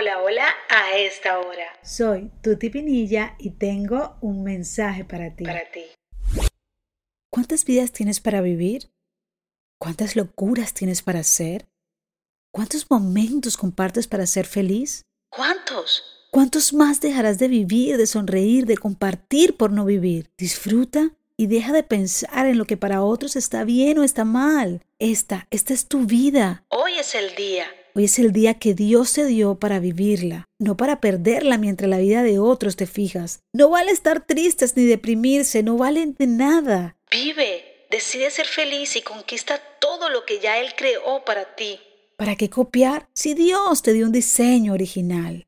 Hola, hola, a esta hora. Soy Tuti Pinilla y tengo un mensaje para ti. Para ti. ¿Cuántas vidas tienes para vivir? ¿Cuántas locuras tienes para hacer? ¿Cuántos momentos compartes para ser feliz? ¿Cuántos? ¿Cuántos más dejarás de vivir, de sonreír, de compartir por no vivir? Disfruta y deja de pensar en lo que para otros está bien o está mal. Esta, esta es tu vida. Hoy es el día. Hoy es el día que Dios te dio para vivirla, no para perderla mientras la vida de otros te fijas. No vale estar tristes ni deprimirse, no vale de nada. Vive, decide ser feliz y conquista todo lo que ya Él creó para ti. ¿Para qué copiar si Dios te dio un diseño original?